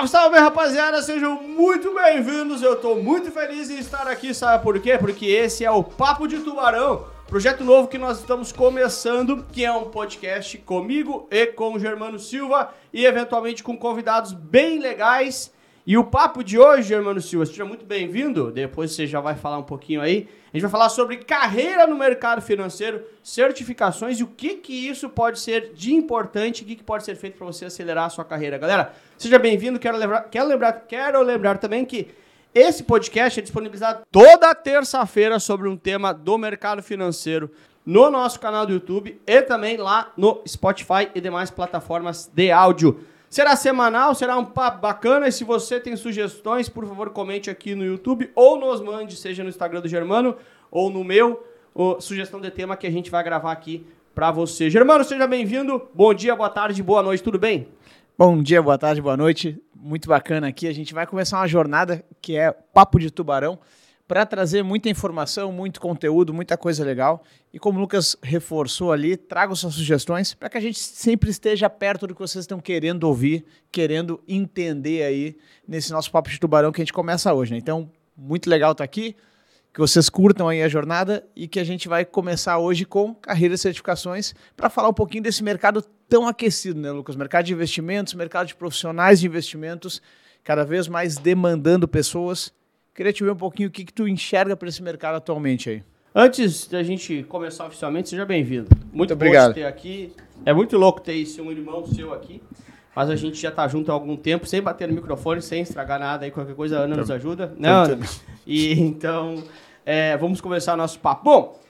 Salve, salve, rapaziada! Sejam muito bem-vindos. Eu tô muito feliz em estar aqui, sabe por quê? Porque esse é o Papo de Tubarão, projeto novo que nós estamos começando, que é um podcast comigo e com o Germano Silva e eventualmente com convidados bem legais. E o papo de hoje, Germano Silva, seja muito bem-vindo. Depois você já vai falar um pouquinho aí. A gente vai falar sobre carreira no mercado financeiro, certificações e o que que isso pode ser de importante, o que, que pode ser feito para você acelerar a sua carreira. Galera, seja bem-vindo. Quero lembrar, quero lembrar, quero lembrar também que esse podcast é disponibilizado toda terça-feira sobre um tema do mercado financeiro no nosso canal do YouTube e também lá no Spotify e demais plataformas de áudio. Será semanal, será um papo bacana. E se você tem sugestões, por favor, comente aqui no YouTube ou nos mande, seja no Instagram do Germano ou no meu, sugestão de tema que a gente vai gravar aqui para você. Germano, seja bem-vindo. Bom dia, boa tarde, boa noite, tudo bem? Bom dia, boa tarde, boa noite. Muito bacana aqui. A gente vai começar uma jornada que é Papo de Tubarão para trazer muita informação, muito conteúdo, muita coisa legal. E como o Lucas reforçou ali, traga suas sugestões para que a gente sempre esteja perto do que vocês estão querendo ouvir, querendo entender aí nesse nosso papo de tubarão que a gente começa hoje. Né? Então, muito legal estar tá aqui, que vocês curtam aí a jornada e que a gente vai começar hoje com carreira e certificações para falar um pouquinho desse mercado tão aquecido, né, Lucas? Mercado de investimentos, mercado de profissionais de investimentos, cada vez mais demandando pessoas Queria te ver um pouquinho o que, que tu enxerga para esse mercado atualmente aí. Antes da gente começar oficialmente, seja bem-vindo. Muito, muito obrigado. ter aqui. É muito louco ter esse um irmão seu aqui. Mas a gente já está junto há algum tempo, sem bater no microfone, sem estragar nada aí, qualquer coisa a Ana nos ajuda. Não, Ana? E então, é, vamos começar nosso papo. Bom,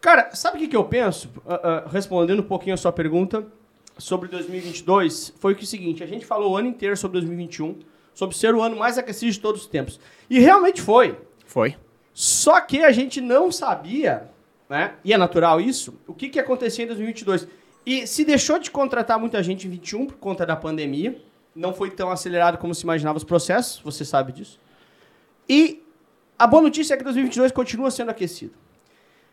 cara, sabe o que, que eu penso? Uh, uh, respondendo um pouquinho a sua pergunta sobre 2022, foi que o seguinte, a gente falou o ano inteiro sobre 2021, sobre ser o ano mais aquecido de todos os tempos. E realmente foi. Foi. Só que a gente não sabia, né? E é natural isso, o que, que ia acontecer em 2022. E se deixou de contratar muita gente em 21 por conta da pandemia. Não foi tão acelerado como se imaginava os processos, você sabe disso. E a boa notícia é que 2022 continua sendo aquecido.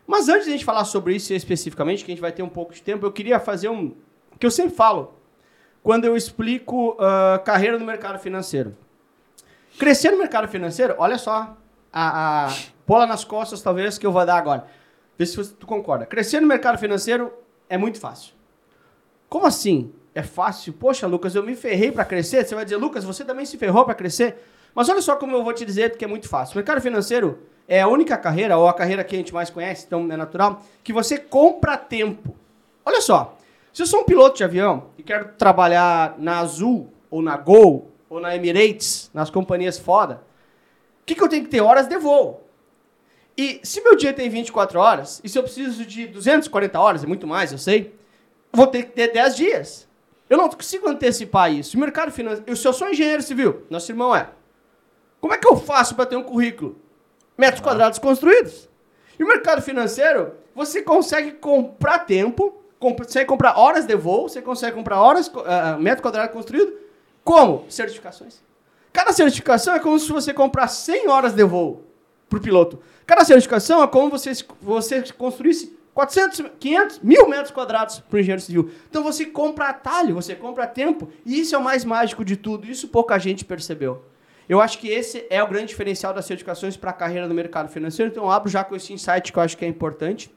Mas antes de a gente falar sobre isso especificamente, que a gente vai ter um pouco de tempo, eu queria fazer um. que eu sempre falo quando eu explico uh, carreira no mercado financeiro. Crescer no mercado financeiro, olha só, a, a bola nas costas talvez que eu vou dar agora. Vê se tu concorda. Crescer no mercado financeiro é muito fácil. Como assim? É fácil? Poxa, Lucas, eu me ferrei para crescer. Você vai dizer, Lucas, você também se ferrou para crescer? Mas olha só como eu vou te dizer que é muito fácil. O mercado financeiro é a única carreira, ou a carreira que a gente mais conhece, então é natural, que você compra tempo. Olha só, se eu sou um piloto de avião e quero trabalhar na Azul, ou na Gol, ou na Emirates, nas companhias foda, o que, que eu tenho que ter? Horas de voo. E se meu dia tem 24 horas, e se eu preciso de 240 horas, é muito mais, eu sei, vou ter que ter 10 dias. Eu não consigo antecipar isso. O mercado financeiro. Se eu sou engenheiro civil, nosso irmão é. Como é que eu faço para ter um currículo? Metros quadrados construídos. E o mercado financeiro, você consegue comprar tempo consegue comprar horas de voo, você consegue comprar horas, uh, metro quadrado construído. Como? Certificações. Cada certificação é como se você comprar 100 horas de voo para o piloto. Cada certificação é como você, você construísse 400, 500, mil metros quadrados para o engenheiro civil. Então você compra atalho, você compra tempo, e isso é o mais mágico de tudo. Isso pouca gente percebeu. Eu acho que esse é o grande diferencial das certificações para a carreira no mercado financeiro. Então abro já com esse insight que eu acho que é importante.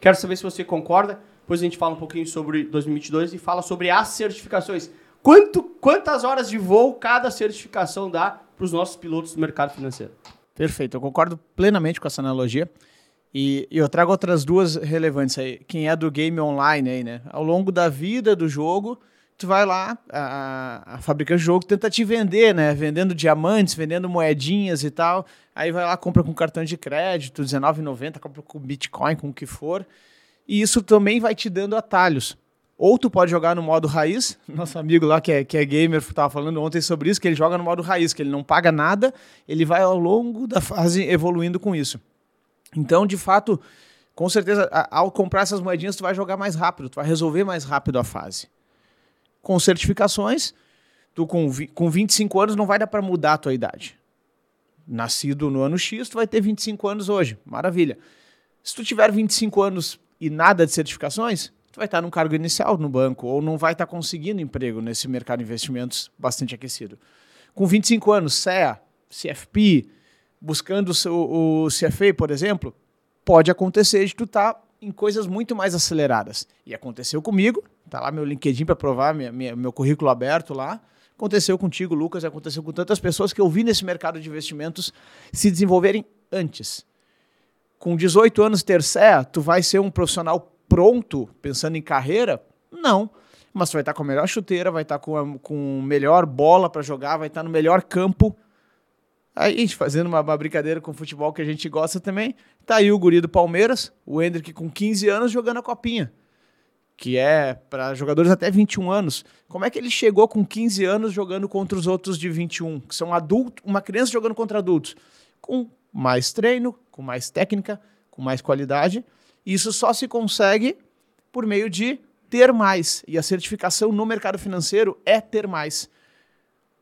Quero saber se você concorda. Depois a gente fala um pouquinho sobre 2022 e fala sobre as certificações. Quanto, quantas horas de voo cada certificação dá para os nossos pilotos do mercado financeiro? Perfeito, eu concordo plenamente com essa analogia. E, e, eu trago outras duas relevantes aí. Quem é do game online aí, né? Ao longo da vida do jogo, tu vai lá, a, a fabricante de jogo tenta te vender, né? Vendendo diamantes, vendendo moedinhas e tal. Aí vai lá, compra com cartão de crédito, R$19,90, compra com Bitcoin, com o que for e isso também vai te dando atalhos. Ou tu pode jogar no modo raiz, nosso amigo lá que é, que é gamer estava falando ontem sobre isso, que ele joga no modo raiz, que ele não paga nada, ele vai ao longo da fase evoluindo com isso. Então, de fato, com certeza, ao comprar essas moedinhas, tu vai jogar mais rápido, tu vai resolver mais rápido a fase. Com certificações, tu com, com 25 anos não vai dar para mudar a tua idade. Nascido no ano X, tu vai ter 25 anos hoje. Maravilha. Se tu tiver 25 anos e nada de certificações, tu vai estar num cargo inicial no banco ou não vai estar conseguindo emprego nesse mercado de investimentos bastante aquecido. Com 25 anos, CEA, CFP, buscando o, o CFA, por exemplo, pode acontecer de tu estar tá em coisas muito mais aceleradas. E aconteceu comigo, tá lá meu LinkedIn para provar minha, minha, meu currículo aberto lá. Aconteceu contigo, Lucas, aconteceu com tantas pessoas que eu vi nesse mercado de investimentos se desenvolverem antes. Com 18 anos ter CEA, tu vai ser um profissional pronto, pensando em carreira? Não. Mas tu vai estar com a melhor chuteira, vai estar com a com melhor bola para jogar, vai estar no melhor campo. Aí, fazendo uma, uma, brincadeira com o futebol que a gente gosta também, tá aí o guri do Palmeiras, o Hendrick com 15 anos jogando a copinha que é para jogadores até 21 anos. Como é que ele chegou com 15 anos jogando contra os outros de 21, que são adultos, uma criança jogando contra adultos? Com mais treino, com mais técnica, com mais qualidade. Isso só se consegue por meio de ter mais. E a certificação no mercado financeiro é ter mais.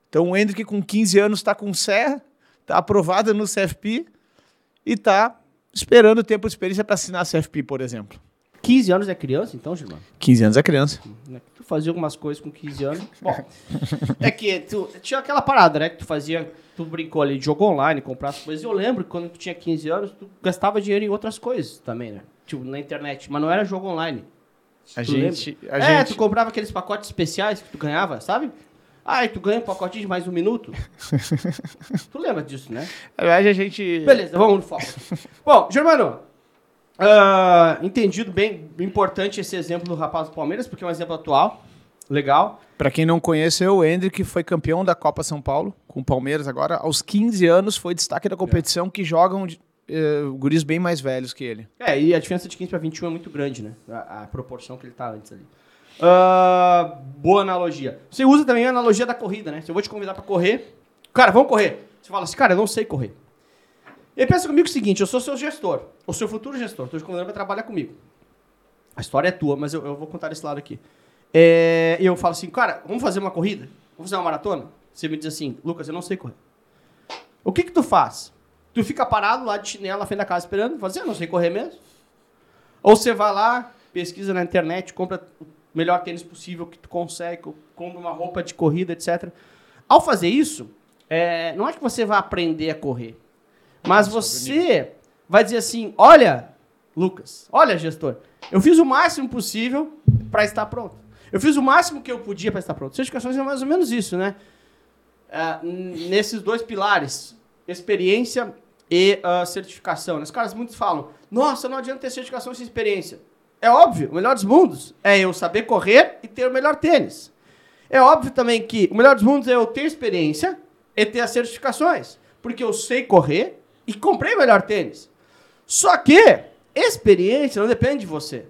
Então o Hendrick com 15 anos está com CE, está aprovado no CFP e está esperando tempo de experiência para assinar a CFP, por exemplo. 15 anos é criança, então, Gilmar? 15 anos é criança. Né, tu fazia algumas coisas com 15 anos. Bom, é que tu, tinha aquela parada, né? Que tu fazia, tu brincou ali de jogo online, comprar as coisas. Eu lembro que quando tu tinha 15 anos, tu gastava dinheiro em outras coisas também, né? Tipo, na internet. Mas não era jogo online. A gente, a é, gente... tu comprava aqueles pacotes especiais que tu ganhava, sabe? Ah, e tu ganha um pacotinho de mais um minuto? tu lembra disso, né? Na verdade, a gente... Beleza, vamos no foco. Bom, Germano, Uh, entendido bem importante esse exemplo do rapaz do Palmeiras, porque é um exemplo atual, legal. Para quem não conheceu, o Hendrick foi campeão da Copa São Paulo com o Palmeiras agora. Aos 15 anos foi destaque da competição é. que jogam uh, guris bem mais velhos que ele. É, e a diferença de 15 para 21 é muito grande, né? A, a, proporção que ele tá antes ali. Uh, boa analogia. Você usa também a analogia da corrida, né? Se eu vou te convidar para correr, cara, vamos correr. Você fala assim, cara, eu não sei correr. Ele pensa comigo o seguinte: eu sou seu gestor, o seu futuro gestor, estou te convidando para trabalhar comigo. A história é tua, mas eu, eu vou contar esse lado aqui. É, eu falo assim, cara, vamos fazer uma corrida? Vamos fazer uma maratona? Você me diz assim, Lucas, eu não sei correr. O que que tu faz? Tu fica parado lá de chinelo na frente da casa esperando? Fala assim, eu não sei correr mesmo. Ou você vai lá, pesquisa na internet, compra o melhor tênis possível que tu consegue, compra uma roupa de corrida, etc. Ao fazer isso, é, não é que você vai aprender a correr. Mas você vai dizer assim: olha, Lucas, olha, gestor, eu fiz o máximo possível para estar pronto. Eu fiz o máximo que eu podia para estar pronto. Certificações é mais ou menos isso, né? Uh, nesses dois pilares, experiência e uh, certificação. Né? Os caras muitos falam: nossa, não adianta ter certificação sem experiência. É óbvio, o melhor dos mundos é eu saber correr e ter o melhor tênis. É óbvio também que o melhor dos mundos é eu ter experiência e ter as certificações. Porque eu sei correr e comprei o melhor tênis. Só que experiência não depende de você.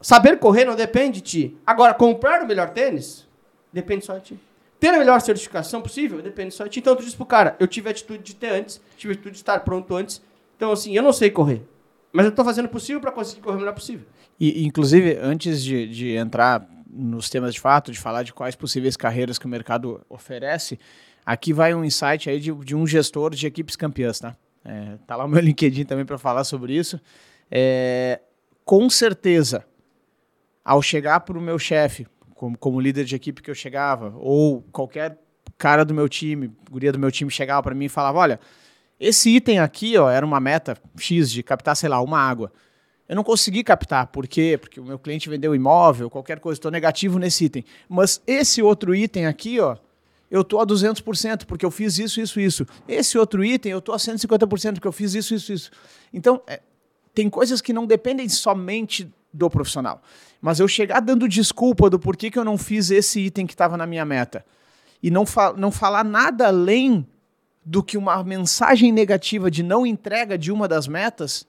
Saber correr não depende de ti. Agora, comprar o melhor tênis depende só de ti. Ter a melhor certificação possível depende só de ti. Então tu diz pro cara, eu tive a atitude de ter antes, tive a atitude de estar pronto antes. Então assim, eu não sei correr. Mas eu estou fazendo o possível para conseguir correr o melhor possível. E, inclusive, antes de, de entrar nos temas de fato, de falar de quais possíveis carreiras que o mercado oferece, Aqui vai um insight aí de, de um gestor de equipes campeãs, tá? É, tá lá o meu LinkedIn também para falar sobre isso. É, com certeza, ao chegar para o meu chefe, como, como líder de equipe que eu chegava, ou qualquer cara do meu time, guria do meu time chegava para mim e falava: Olha, esse item aqui ó, era uma meta X de captar, sei lá, uma água. Eu não consegui captar, por quê? Porque o meu cliente vendeu imóvel, qualquer coisa, estou negativo nesse item. Mas esse outro item aqui, ó, eu estou a 200% porque eu fiz isso, isso, isso. Esse outro item eu estou a 150% porque eu fiz isso, isso, isso. Então, é, tem coisas que não dependem somente do profissional. Mas eu chegar dando desculpa do porquê que eu não fiz esse item que estava na minha meta e não, fa não falar nada além do que uma mensagem negativa de não entrega de uma das metas,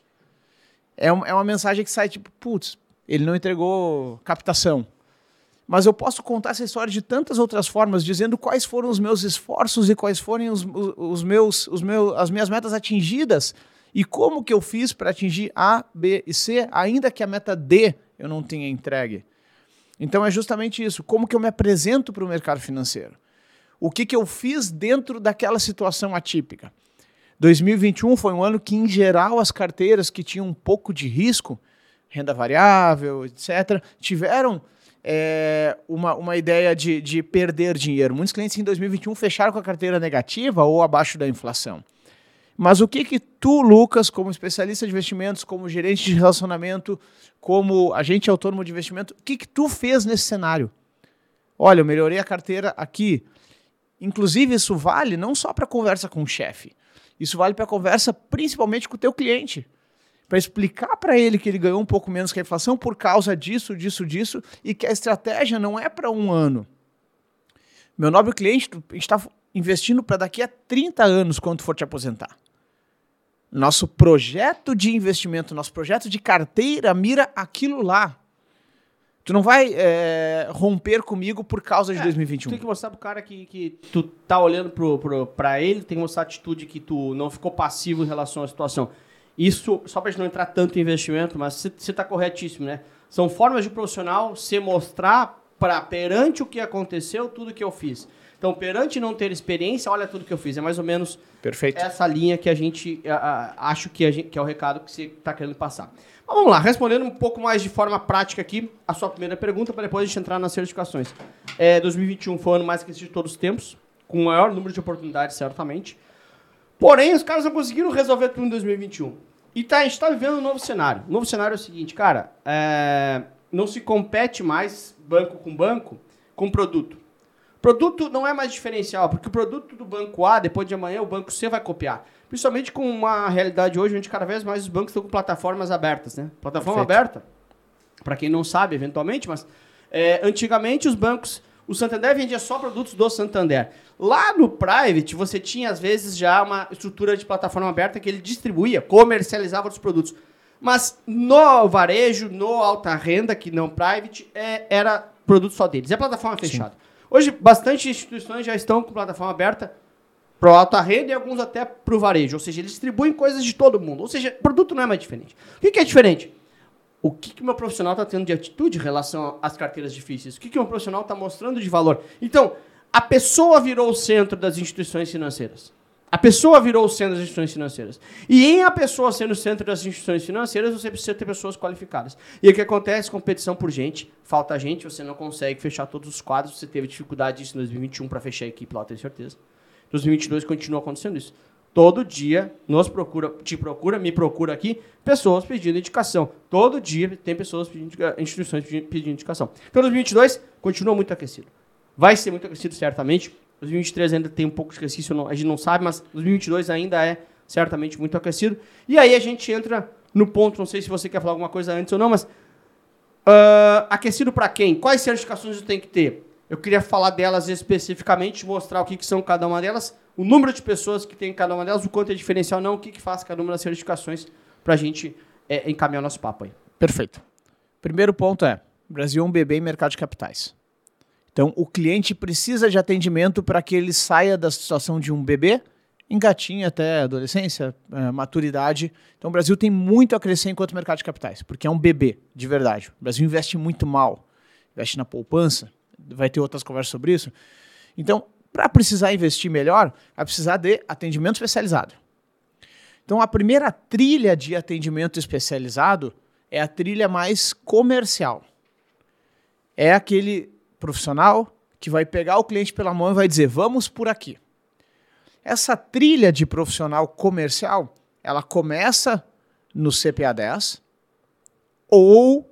é, um, é uma mensagem que sai tipo, putz, ele não entregou captação mas eu posso contar essa história de tantas outras formas, dizendo quais foram os meus esforços e quais foram os, os meus, os meus, as minhas metas atingidas e como que eu fiz para atingir A, B e C, ainda que a meta D eu não tenha entregue. Então é justamente isso, como que eu me apresento para o mercado financeiro. O que, que eu fiz dentro daquela situação atípica. 2021 foi um ano que, em geral, as carteiras que tinham um pouco de risco renda variável, etc., tiveram é, uma, uma ideia de, de perder dinheiro. Muitos clientes em 2021 fecharam com a carteira negativa ou abaixo da inflação. Mas o que que tu, Lucas, como especialista de investimentos, como gerente de relacionamento, como agente autônomo de investimento, o que que tu fez nesse cenário? Olha, eu melhorei a carteira aqui. Inclusive, isso vale não só para conversa com o chefe. Isso vale para conversa principalmente com o teu cliente para explicar para ele que ele ganhou um pouco menos que a inflação por causa disso, disso, disso, e que a estratégia não é para um ano. Meu nobre cliente, a gente está investindo para daqui a 30 anos quando for te aposentar. Nosso projeto de investimento, nosso projeto de carteira mira aquilo lá. Tu não vai é, romper comigo por causa de é, 2021. Tu tem que mostrar pro cara que, que tu tá olhando pro, pro, pra ele, tem que mostrar a atitude que tu não ficou passivo em relação à situação. Isso, só para a gente não entrar tanto em investimento, mas você está corretíssimo, né? São formas de profissional se mostrar para perante o que aconteceu, tudo que eu fiz. Então, perante não ter experiência, olha tudo que eu fiz. É mais ou menos Perfeito. essa linha que a gente a, a, acho que, gente, que é o recado que você está querendo passar. Mas vamos lá, respondendo um pouco mais de forma prática aqui a sua primeira pergunta, para depois a gente entrar nas certificações. É, 2021 foi o ano mais aquecido de todos os tempos, com o maior número de oportunidades, certamente. Porém, os caras não conseguiram resolver tudo em 2021. E tá, a gente está vivendo um novo cenário. O novo cenário é o seguinte, cara, é, não se compete mais banco com banco com produto. Produto não é mais diferencial, porque o produto do banco A, depois de amanhã, o banco C vai copiar. Principalmente com uma realidade hoje onde cada vez mais os bancos estão com plataformas abertas, né? Plataforma Perfeito. aberta, para quem não sabe, eventualmente, mas é, antigamente os bancos o Santander vendia só produtos do Santander. Lá no Private, você tinha, às vezes, já uma estrutura de plataforma aberta que ele distribuía, comercializava os produtos. Mas no varejo, no alta renda, que não private, é, era produto só deles. É plataforma fechada. Sim. Hoje, bastante instituições já estão com plataforma aberta para alta renda e alguns até para o varejo. Ou seja, eles distribuem coisas de todo mundo. Ou seja, produto não é mais diferente. O que, que é diferente? O que, que meu profissional está tendo de atitude em relação às carteiras difíceis? O que, que meu profissional está mostrando de valor? Então, a pessoa virou o centro das instituições financeiras. A pessoa virou o centro das instituições financeiras. E em a pessoa sendo o centro das instituições financeiras, você precisa ter pessoas qualificadas. E o que acontece? Competição por gente. Falta gente, você não consegue fechar todos os quadros. Você teve dificuldade disso em 2021 para fechar a equipe lá, tenho certeza. Em 2022 continua acontecendo isso. Todo dia nos procura, te procura, me procura aqui, pessoas pedindo indicação. Todo dia tem pessoas pedindo instituições pedindo indicação. Então 2022 continua muito aquecido. Vai ser muito aquecido certamente. 2023 ainda tem um pouco de exercício, a gente não sabe, mas 2022 ainda é certamente muito aquecido. E aí a gente entra no ponto, não sei se você quer falar alguma coisa antes ou não, mas uh, aquecido para quem? Quais certificações eu tenho que ter? Eu queria falar delas especificamente, mostrar o que, que são cada uma delas, o número de pessoas que tem cada uma delas, o quanto é diferencial, não o que, que faz cada uma das certificações para a gente é, encaminhar o nosso papo aí. Perfeito. Primeiro ponto é, Brasil é um bebê em mercado de capitais. Então, o cliente precisa de atendimento para que ele saia da situação de um bebê, engatinhe até adolescência, é, maturidade. Então, o Brasil tem muito a crescer enquanto mercado de capitais, porque é um bebê, de verdade. O Brasil investe muito mal. Investe na poupança, vai ter outras conversas sobre isso. Então, para precisar investir melhor, vai precisar de atendimento especializado. Então, a primeira trilha de atendimento especializado é a trilha mais comercial. É aquele profissional que vai pegar o cliente pela mão e vai dizer: vamos por aqui. Essa trilha de profissional comercial, ela começa no CPA 10 ou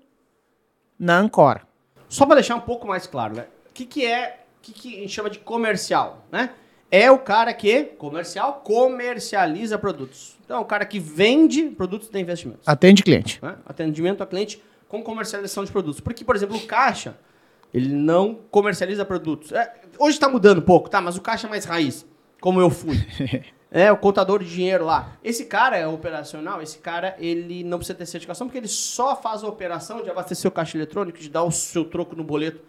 na Ancora. Só para deixar um pouco mais claro, né? O que, que é, que, que a gente chama de comercial, né? É o cara que, comercial, comercializa produtos. Então, é o cara que vende produtos de investimento. Atende cliente. Né? Atendimento a cliente com comercialização de produtos. Porque, por exemplo, o caixa, ele não comercializa produtos. É, hoje está mudando um pouco, tá? Mas o caixa é mais raiz, como eu fui. É, o contador de dinheiro lá. Esse cara é operacional, esse cara, ele não precisa ter certificação, porque ele só faz a operação de abastecer o caixa eletrônico, de dar o seu troco no boleto.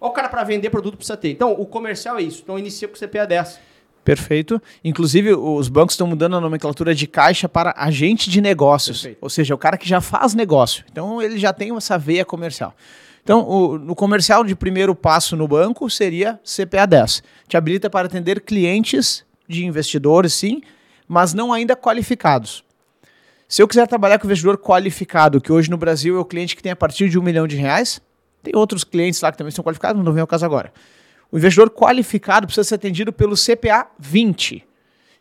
Ou o cara para vender produto precisa ter. Então, o comercial é isso. Então, inicia com o CPA 10. Perfeito. Inclusive, os bancos estão mudando a nomenclatura de caixa para agente de negócios. Perfeito. Ou seja, o cara que já faz negócio. Então, ele já tem essa veia comercial. Então, o, no comercial de primeiro passo no banco seria CPA 10. Te habilita para atender clientes de investidores, sim, mas não ainda qualificados. Se eu quiser trabalhar com investidor qualificado, que hoje no Brasil é o cliente que tem a partir de um milhão de reais, tem outros clientes lá que também são qualificados, não vem ao caso agora. O investidor qualificado precisa ser atendido pelo CPA 20,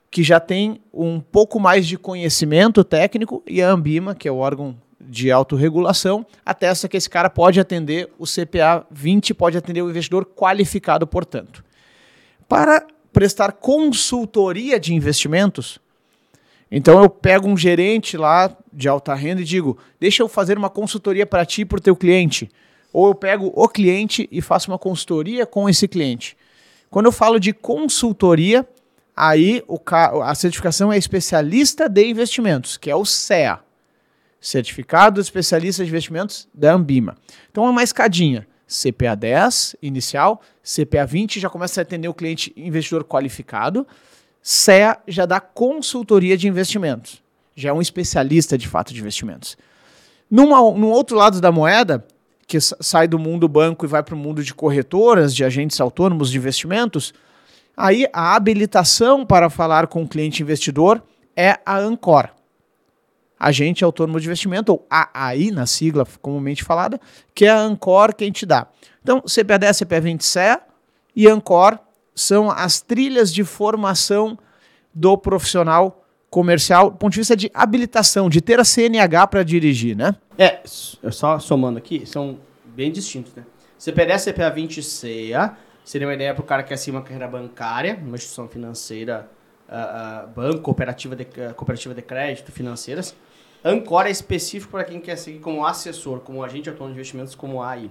que já tem um pouco mais de conhecimento técnico, e a Ambima, que é o órgão de autorregulação, atesta que esse cara pode atender o CPA 20, pode atender o investidor qualificado, portanto. Para prestar consultoria de investimentos, então eu pego um gerente lá de alta renda e digo: deixa eu fazer uma consultoria para ti e para o teu cliente. Ou eu pego o cliente e faço uma consultoria com esse cliente. Quando eu falo de consultoria, aí o, a certificação é especialista de investimentos, que é o CEA. Certificado Especialista de Investimentos da Ambima. Então é uma escadinha. CPA 10 inicial, CPA 20 já começa a atender o cliente investidor qualificado, CEA já dá consultoria de investimentos, já é um especialista de fato de investimentos. Numa, num outro lado da moeda, que sai do mundo banco e vai para o mundo de corretoras, de agentes autônomos de investimentos, aí a habilitação para falar com o cliente investidor é a Ancor. Agente Autônomo de Investimento, ou AAI, na sigla comumente falada, que é a Ancor que a gente dá. Então, CPA10, CPA20 CE e Ancor são as trilhas de formação do profissional comercial, do ponto de vista de habilitação, de ter a CNH para dirigir, né? É, só somando aqui, são bem distintos, né? CPDS CPA 20 CEA seria uma ideia para o cara que é uma carreira bancária, uma instituição financeira, uh, uh, banco, cooperativa de, uh, cooperativa de crédito, financeiras. Ancor é específico para quem quer seguir como assessor, como agente autônomo de investimentos, como AI.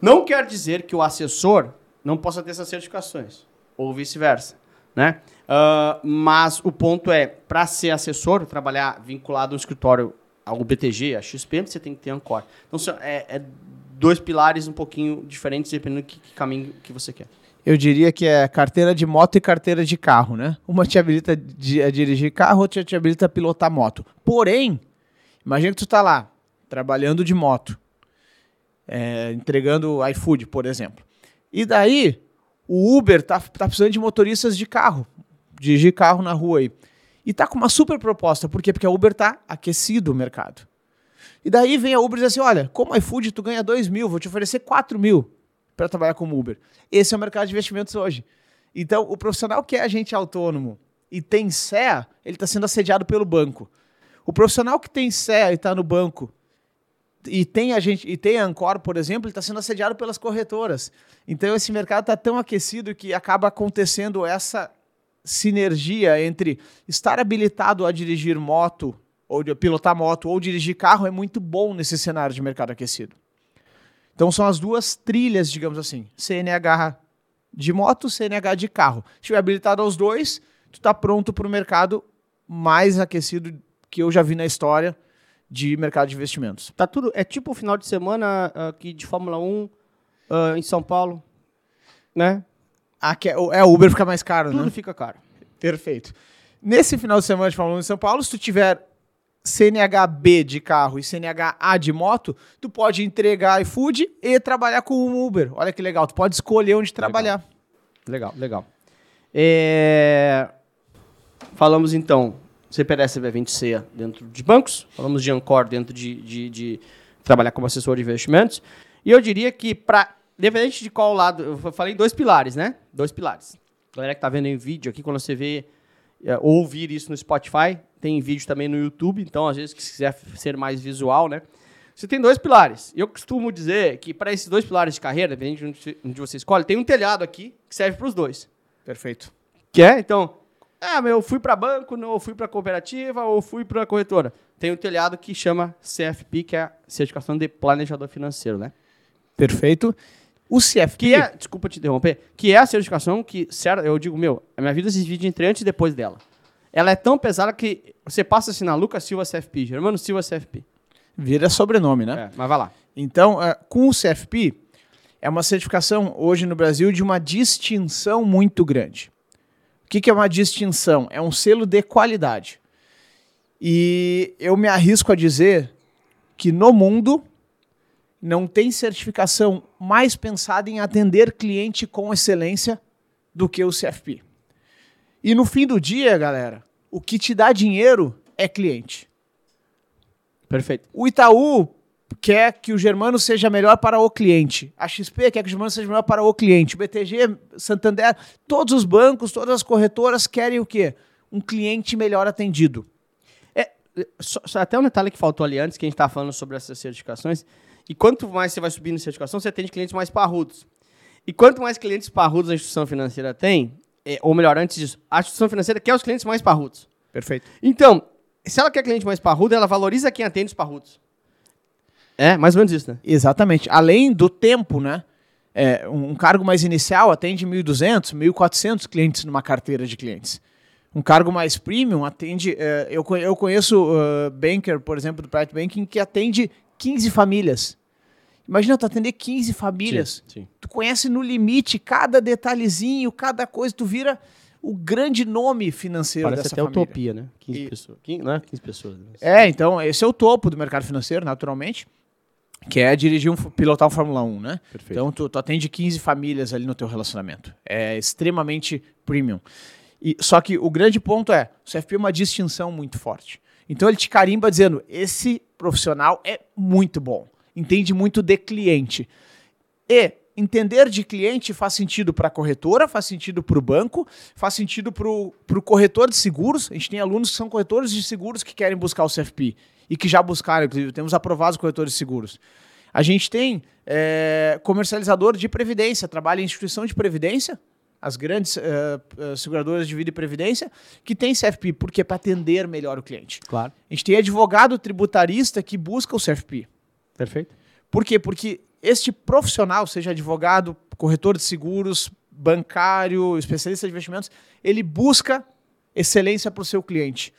Não quer dizer que o assessor não possa ter essas certificações, ou vice-versa, né? Uh, mas o ponto é, para ser assessor, trabalhar vinculado ao escritório ao BTG, a XP, você tem que ter Ancor. Então, é, é dois pilares um pouquinho diferentes, dependendo do que, que caminho que você quer. Eu diria que é carteira de moto e carteira de carro, né? Uma te habilita a dirigir carro, outra te habilita a pilotar moto. Porém, imagina que tu está lá, trabalhando de moto, é, entregando iFood, por exemplo. E daí, o Uber tá, tá precisando de motoristas de carro, dirigir carro na rua aí. E tá com uma super proposta. Por quê? Porque a Uber tá aquecido o mercado. E daí vem a Uber e diz assim: olha, como iFood tu ganha 2 mil, vou te oferecer 4 mil para trabalhar como Uber. Esse é o mercado de investimentos hoje. Então, o profissional que é agente autônomo e tem CEA, ele está sendo assediado pelo banco. O profissional que tem CEA e está no banco e tem a gente e tem a Ancor, por exemplo, está sendo assediado pelas corretoras. Então esse mercado está tão aquecido que acaba acontecendo essa sinergia entre estar habilitado a dirigir moto, ou de pilotar moto, ou dirigir carro é muito bom nesse cenário de mercado aquecido. Então são as duas trilhas, digamos assim, CNH de moto, CNH de carro. Se estiver habilitado aos dois, tu está pronto para o mercado mais aquecido que eu já vi na história de mercado de investimentos. Tá tudo, é tipo o final de semana aqui de Fórmula 1 uh, ah, em São Paulo, né? Aqui é, é, o Uber fica mais caro, Tudo né? fica caro. Perfeito. Nesse final de semana de Fórmula 1 em São Paulo, se tu tiver CNHB de carro e CNHA de moto, tu pode entregar iFood e trabalhar com o Uber. Olha que legal, tu pode escolher onde trabalhar. Legal, legal. É... Falamos então CPDS V20C dentro de bancos, falamos de Ancor dentro de, de, de trabalhar como assessor de investimentos. E eu diria que para Independente de qual lado, eu falei dois pilares, né? Dois pilares. A galera que tá vendo em vídeo aqui, quando você vê, é, ouvir isso no Spotify, tem vídeo também no YouTube, então às vezes se quiser ser mais visual, né? Você tem dois pilares. Eu costumo dizer que para esses dois pilares de carreira, dependendo de onde você escolhe, tem um telhado aqui que serve para os dois. Perfeito. Que é, então, ah, eu fui para banco, ou fui para cooperativa, ou fui para corretora. Tem um telhado que chama CFP, que é a certificação de planejador financeiro, né? Perfeito. O CFP. Que é, desculpa te interromper, que é a certificação que, eu digo, meu, a minha vida se divide entre antes e depois dela. Ela é tão pesada que você passa assim na Lucas Silva CFP, Germano Silva CFP. Vira sobrenome, né? É, mas vai lá. Então, uh, com o CFP, é uma certificação hoje no Brasil de uma distinção muito grande. O que, que é uma distinção? É um selo de qualidade. E eu me arrisco a dizer que no mundo não tem certificação mais pensada em atender cliente com excelência do que o CFP. E no fim do dia, galera, o que te dá dinheiro é cliente. Perfeito. O Itaú quer que o Germano seja melhor para o cliente. A XP quer que o Germano seja melhor para o cliente. O BTG, Santander, todos os bancos, todas as corretoras querem o quê? Um cliente melhor atendido. É, só, só até um detalhe que faltou ali antes, que a gente estava falando sobre essas certificações. E quanto mais você vai subindo em certificação, você atende clientes mais parrudos. E quanto mais clientes parrudos a instituição financeira tem, é, ou melhor, antes disso, a instituição financeira quer os clientes mais parrudos. Perfeito. Então, se ela quer cliente mais parrudo, ela valoriza quem atende os parrudos. É, mais ou menos isso, né? Exatamente. Além do tempo, né? É, um cargo mais inicial atende 1.200, 1.400 clientes numa carteira de clientes. Um cargo mais premium atende. É, eu, eu conheço uh, banker, por exemplo, do Private Banking, que atende 15 famílias. Imagina tu atender 15 famílias. Sim, sim. Tu conhece no limite cada detalhezinho, cada coisa, tu vira o grande nome financeiro Parece dessa até família. utopia, né? 15 E- pessoas. 15, não é 15 pessoas. né? É, então, esse é o topo do mercado financeiro, naturalmente, que é dirigir um, pilotar um Fórmula 1, né? Perfeito. Então, tu, tu atende 15 famílias ali no teu relacionamento. É extremamente premium. E, só que o grande ponto é, o CFP é uma distinção muito forte. Então, ele te carimba dizendo, esse profissional é muito bom, entende muito de cliente. E entender de cliente faz sentido para a corretora, faz sentido para o banco, faz sentido para o corretor de seguros. A gente tem alunos que são corretores de seguros que querem buscar o CFP e que já buscaram, inclusive, temos aprovados corretores de seguros. A gente tem é, comercializador de previdência, trabalha em instituição de previdência, as grandes é, seguradoras de vida e previdência, que tem CFP, porque é para atender melhor o cliente. Claro. A gente tem advogado tributarista que busca o CFP. Perfeito. Por quê? Porque este profissional, seja advogado, corretor de seguros, bancário, especialista de investimentos, ele busca excelência para o seu cliente.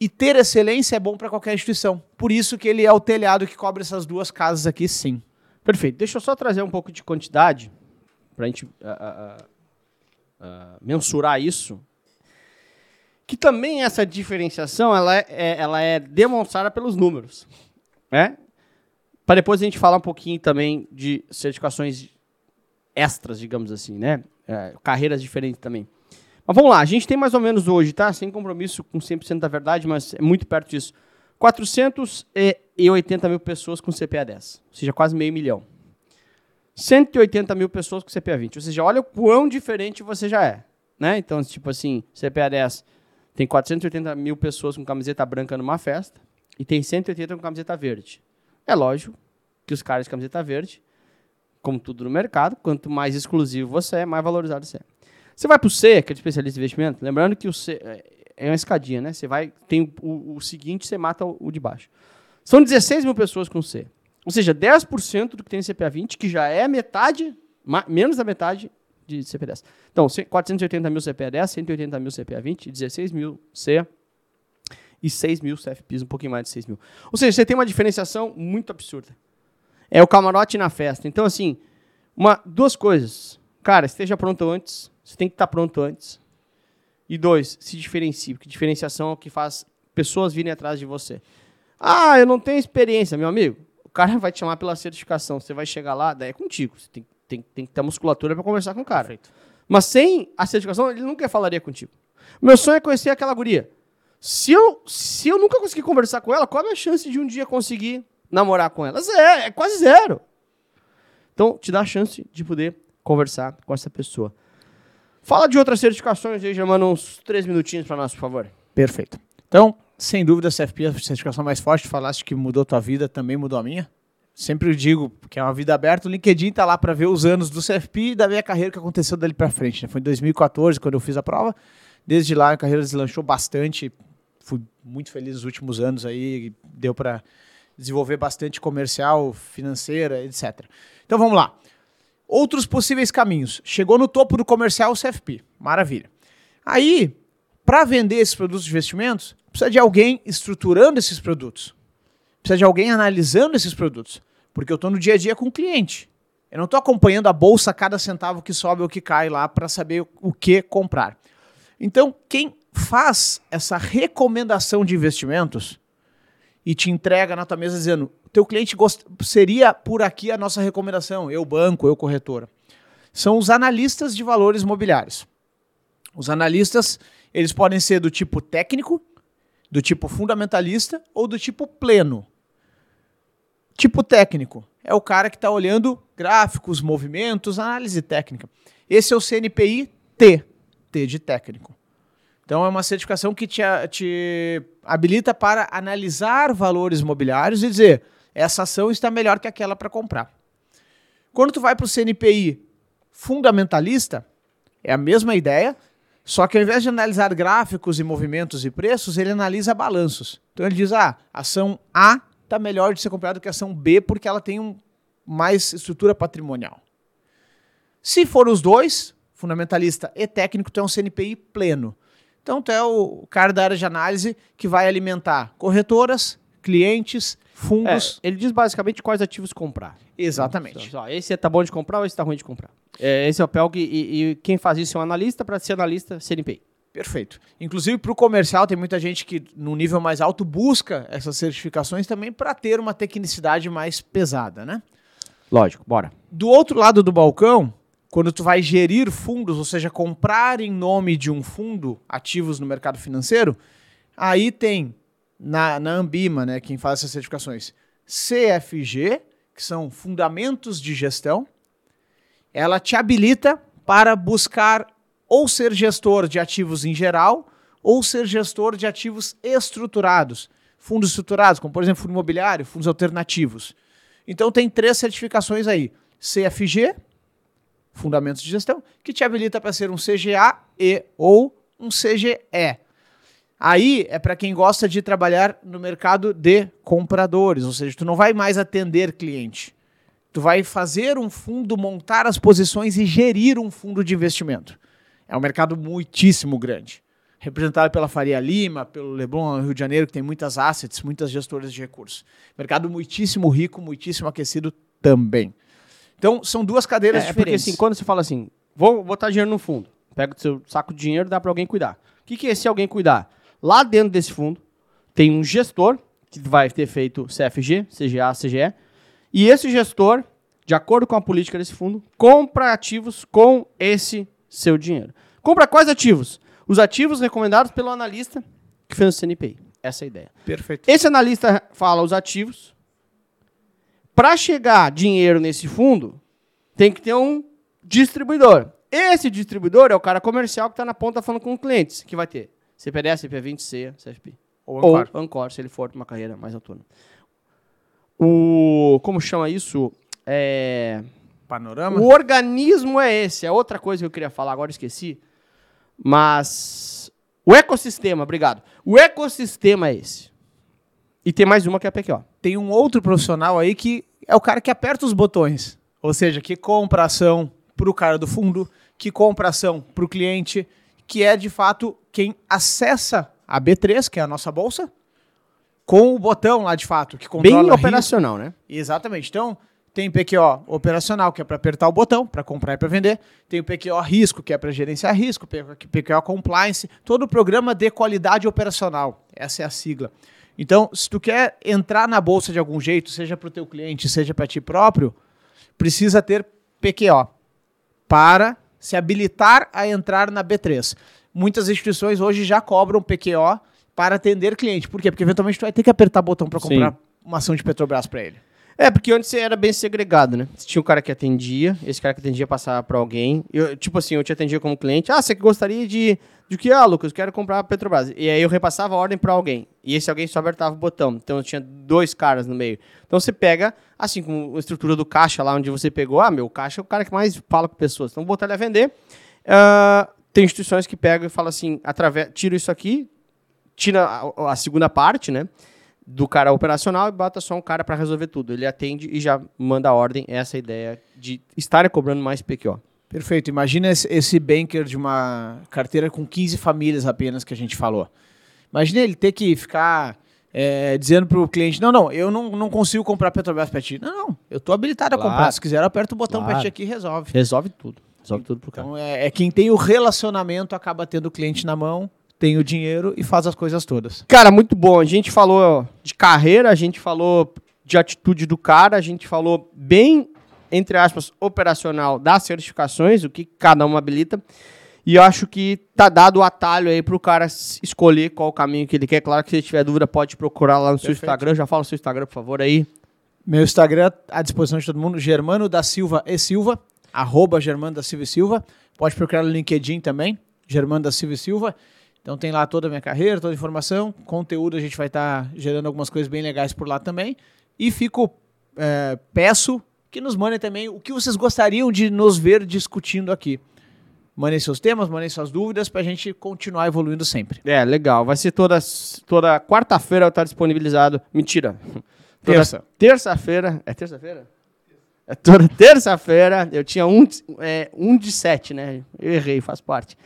E ter excelência é bom para qualquer instituição. Por isso que ele é o telhado que cobre essas duas casas aqui, sim. Perfeito. Deixa eu só trazer um pouco de quantidade para a gente ah, ah, ah, mensurar isso. Que também essa diferenciação ela é, é- ela é demonstrada pelos números. Né? Para depois a gente falar um pouquinho também de certificações extras, digamos assim, né? É, carreiras diferentes também. Mas vamos lá, a gente tem mais ou menos hoje, tá? Sem compromisso com 100% da verdade, mas é muito perto disso. 480 mil pessoas com CPA 10, ou seja, quase meio milhão. 180 mil pessoas com CPA 20, ou seja, olha o quão diferente você já é. Né? Então, tipo assim, CPA 10 tem 480 mil pessoas com camiseta branca numa festa e tem 180 com camiseta verde. É lógico que os caras de camiseta verde, como tudo no mercado, quanto mais exclusivo você é, mais valorizado você é. Você vai para o C, que é de especialista em investimento, lembrando que o C é- é uma escadinha, né? Você vai, tem o, o seguinte, você mata o, o de baixo. São 16 mil pessoas com C. Ou seja, 10% do que tem CPA 20, que já é metade, menos da metade de CPA 10. Então, ce- 480 mil CPA 10, 180 mil CPA 20, 16 mil C e 6 mil CFPs, um pouquinho mais de 6 mil. Ou seja, você tem uma diferenciação muito absurda. É o camarote na festa. Então, assim, uma, duas coisas. Cara, esteja pronto antes. Você tem que estar pronto antes. E dois, se diferencie, porque diferenciação é o que faz pessoas virem atrás de você. Ah, eu não tenho experiência, meu amigo. O cara vai te chamar pela certificação. Você vai chegar lá, daí é contigo. Você tem, tem, tem que ter musculatura para conversar com o cara. Mas sem a certificação, ele nunca falaria contigo. Meu sonho é conhecer aquela guria. Se eu, se eu nunca conseguir conversar com ela, qual é a chance de um dia conseguir namorar com ela? Zero, é quase zero. Então, te dá a chance de poder conversar com essa pessoa. Fala de outras certificações aí, Germano, uns três minutinhos para nós, por favor. Perfeito. Então, sem dúvida, a CFP é a certificação mais forte. Falaste que mudou tua vida, também mudou a minha. Sempre digo que é uma vida aberta. O LinkedIn tá lá para ver os anos do CFP e da minha carreira que aconteceu dali para frente. né? Foi em 2014 quando eu fiz a prova. Desde lá a carreira deslanchou bastante. Fui muito feliz nos últimos anos aí. Deu para desenvolver bastante comercial, financeira, etc. Então vamos lá. Outros possíveis caminhos. Chegou no topo do comercial o CFP. Maravilha. Aí, para vender esses produtos de investimentos, precisa de alguém estruturando esses produtos. Precisa de alguém analisando esses produtos. Porque eu estou no dia a dia com o cliente. Eu não estou acompanhando a bolsa cada centavo que sobe ou que cai lá para saber o que comprar. Então, quem faz essa recomendação de investimentos e te entrega na tua mesa dizendo: teu cliente gost... seria por aqui a nossa recomendação, eu banco, eu corretora. São os analistas de valores imobiliários. Os analistas, eles podem ser do tipo técnico, do tipo fundamentalista ou do tipo pleno. Tipo técnico. É o cara que está olhando gráficos, movimentos, análise técnica. Esse é o CNPI T, T de técnico. Então é uma certificação que te, te habilita para analisar valores imobiliários e dizer essa ação está melhor que aquela para comprar. Quando tu vai para o CNPI fundamentalista, é a mesma ideia, só que ao invés de analisar gráficos e movimentos e preços, ele analisa balanços. Então ele diz: ah, ação A está melhor de ser comprada do que a ação B porque ela tem um, mais estrutura patrimonial. Se for os dois, fundamentalista e técnico, tu é um CNPI pleno. Então tu é o cara da área de análise que vai alimentar corretoras, clientes, fundos. É, ele diz basicamente quais ativos comprar. Exatamente. Então, esse tá bom de comprar ou esse tá ruim de comprar. É, esse é o papel que, e, e quem faz isso é um analista, para ser analista, CNPI. Perfeito. Inclusive para o comercial tem muita gente que no nível mais alto busca essas certificações também para ter uma tecnicidade mais pesada, né? Lógico, bora. Do outro lado do balcão, quando tu vai gerir fundos, ou seja, comprar em nome de um fundo ativos no mercado financeiro, aí tem na, na Ambima, né, quem faz essas certificações, CFG, que são fundamentos de gestão, ela te habilita para buscar ou ser gestor de ativos em geral, ou ser gestor de ativos estruturados. Fundos estruturados, como por exemplo fundo imobiliário, fundos alternativos. Então tem três certificações aí: CFG, Fundamentos de Gestão, que te habilita para ser um CGA e ou um CGE. Aí é para quem gosta de trabalhar no mercado de compradores, ou seja, tu não vai mais atender cliente. Tu vai fazer um fundo, montar as posições e gerir um fundo de investimento. É um mercado muitíssimo grande. Representado pela Faria Lima, pelo Leblon, Rio de Janeiro, que tem muitas assets, muitas gestoras de recursos. Mercado muitíssimo rico, muitíssimo aquecido também. Então, são duas cadeiras É, porque diferentes. assim, quando você fala assim, vou botar dinheiro no fundo, pega o seu saco de dinheiro e dá para alguém cuidar. O que, que é esse alguém cuidar? Lá dentro desse fundo tem um gestor que vai ter feito CFG, CGA, CGE, e esse gestor, de acordo com a política desse fundo, compra ativos com esse seu dinheiro. Compra quais ativos? Os ativos recomendados pelo analista que fez o CNPI. Essa é a ideia. Perfeito. Esse analista fala os ativos. Para chegar dinheiro nesse fundo, tem que ter um distribuidor. Esse distribuidor é o cara comercial que está na ponta falando com clientes, que vai ter CPDE, CP20, CEA, CFP. Ou Ou Ancor. Ancor, se ele for para uma carreira mais autônoma. O, como chama isso? É, Panorama? o organismo é esse. É outra coisa que eu queria falar, agora esqueci. Mas o ecossistema, obrigado. O ecossistema é esse. E tem mais uma que é a PQO. Tem um outro profissional aí que é o cara que aperta os botões. Ou seja, que compra ação para o cara do fundo, que compra ação para o cliente, que é de fato quem acessa a B3, que é a nossa bolsa, com o botão lá de fato, que controla Bem operacional, né? Exatamente. Então, tem PQO operacional, que é para apertar o botão, para comprar e para vender. Tem o PQO risco, que é para gerenciar risco. PQO compliance, todo o programa de qualidade operacional. Essa é a sigla. Então, se tu quer entrar na bolsa de algum jeito, seja para o teu cliente, seja para ti próprio, precisa ter PQO para se habilitar a entrar na B3. Muitas instituições hoje já cobram PQO para atender cliente. Por quê? Porque eventualmente tu vai ter que apertar botão para Sim. comprar uma ação de Petrobras para ele. É, porque antes era bem segregado, né? Tinha um cara que atendia, esse cara que atendia passava para alguém. Eu, tipo assim, eu te atendia como cliente. Ah, você gostaria de. De que? Ah, Lucas, quero comprar a Petrobras. E aí eu repassava a ordem para alguém. E esse alguém só apertava o botão. Então eu tinha dois caras no meio. Então você pega, assim, com a estrutura do caixa lá onde você pegou. Ah, meu, o caixa é o cara que mais fala com pessoas. Então botar ele a vender. Ah, tem instituições que pegam e falam assim: através, tira isso aqui, tira a, a segunda parte, né? Do cara operacional e bota só um cara para resolver tudo. Ele atende e já manda a ordem. Essa é ideia de estarem cobrando mais PQO. Perfeito. Imagina esse, banker de uma carteira com 15 famílias apenas que a gente falou. Imagina ele ter que ficar é, dizendo para o cliente: não, não, eu não, não consigo comprar Petrobras para ti. Não, não, eu estou habilitado Claro. a comprar. Se quiser, eu aperto o botão para Claro. ti aqui e resolve. Resolve tudo. Resolve tudo pro cara. Então é, é quem tem o relacionamento acaba tendo o cliente na mão, tem o dinheiro e faz as coisas todas. Cara, muito bom. A gente falou de carreira, a gente falou de atitude do cara, a gente falou bem, entre aspas, operacional das certificações, o que cada uma habilita. E eu acho que tá dado o atalho aí pro cara escolher qual o caminho que ele quer. Claro que se tiver dúvida, pode procurar lá no seu Perfeito. Instagram. Já fala o seu Instagram, por favor, aí. Meu Instagram à disposição de todo mundo, Germano da Silva e Silva, arroba Germano da Silva e Silva. Pode procurar no LinkedIn também, Germano da Silva e Silva. Então tem lá toda a minha carreira, toda a informação, conteúdo, a gente vai estar tá gerando algumas coisas bem legais por lá também. E fico, é, peço que nos mandem também o que vocês gostariam de nos ver discutindo aqui. Mandem seus temas, mandem suas dúvidas para a gente continuar evoluindo sempre. É, legal. Vai ser toda, toda quarta-feira estar disponibilizado. Mentira. Terça. Terça-feira. É terça-feira? É toda terça-feira. Eu tinha um, é, um de sete, né? Eu errei, faz parte.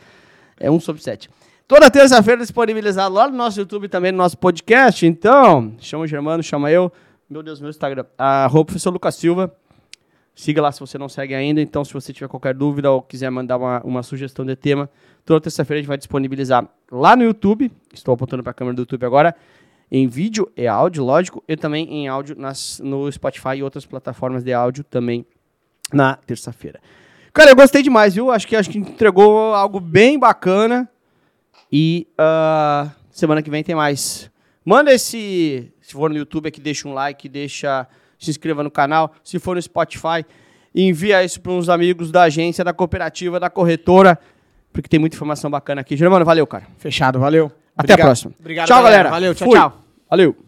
É um sobre sete. Toda terça-feira disponibilizado lá no nosso YouTube também, no nosso podcast. Então, chama o Germano, chama eu. Meu Deus, meu Instagram. Arroba professor Lucas Silva. Siga lá se você não segue ainda. Então, se você tiver qualquer dúvida ou quiser mandar uma, uma sugestão de tema, toda terça-feira a gente vai disponibilizar lá no YouTube. Estou apontando para a câmera do YouTube agora. Em vídeo e áudio, lógico, e também em áudio nas, no Spotify e outras plataformas de áudio também na terça-feira. Cara, eu gostei demais, viu? Acho que acho que entregou algo bem bacana. E uh, semana que vem tem mais. Manda esse. Se for no YouTube aqui, deixa um like, deixa. Se inscreva no canal. Se for no Spotify, envia isso para uns amigos da agência, da cooperativa, da corretora. Porque tem muita informação bacana aqui. Germano, valeu, cara. Fechado, valeu. Até Obrigado. a próxima. Obrigado, tchau, galera. Valeu, tchau, Fui. tchau. Valeu.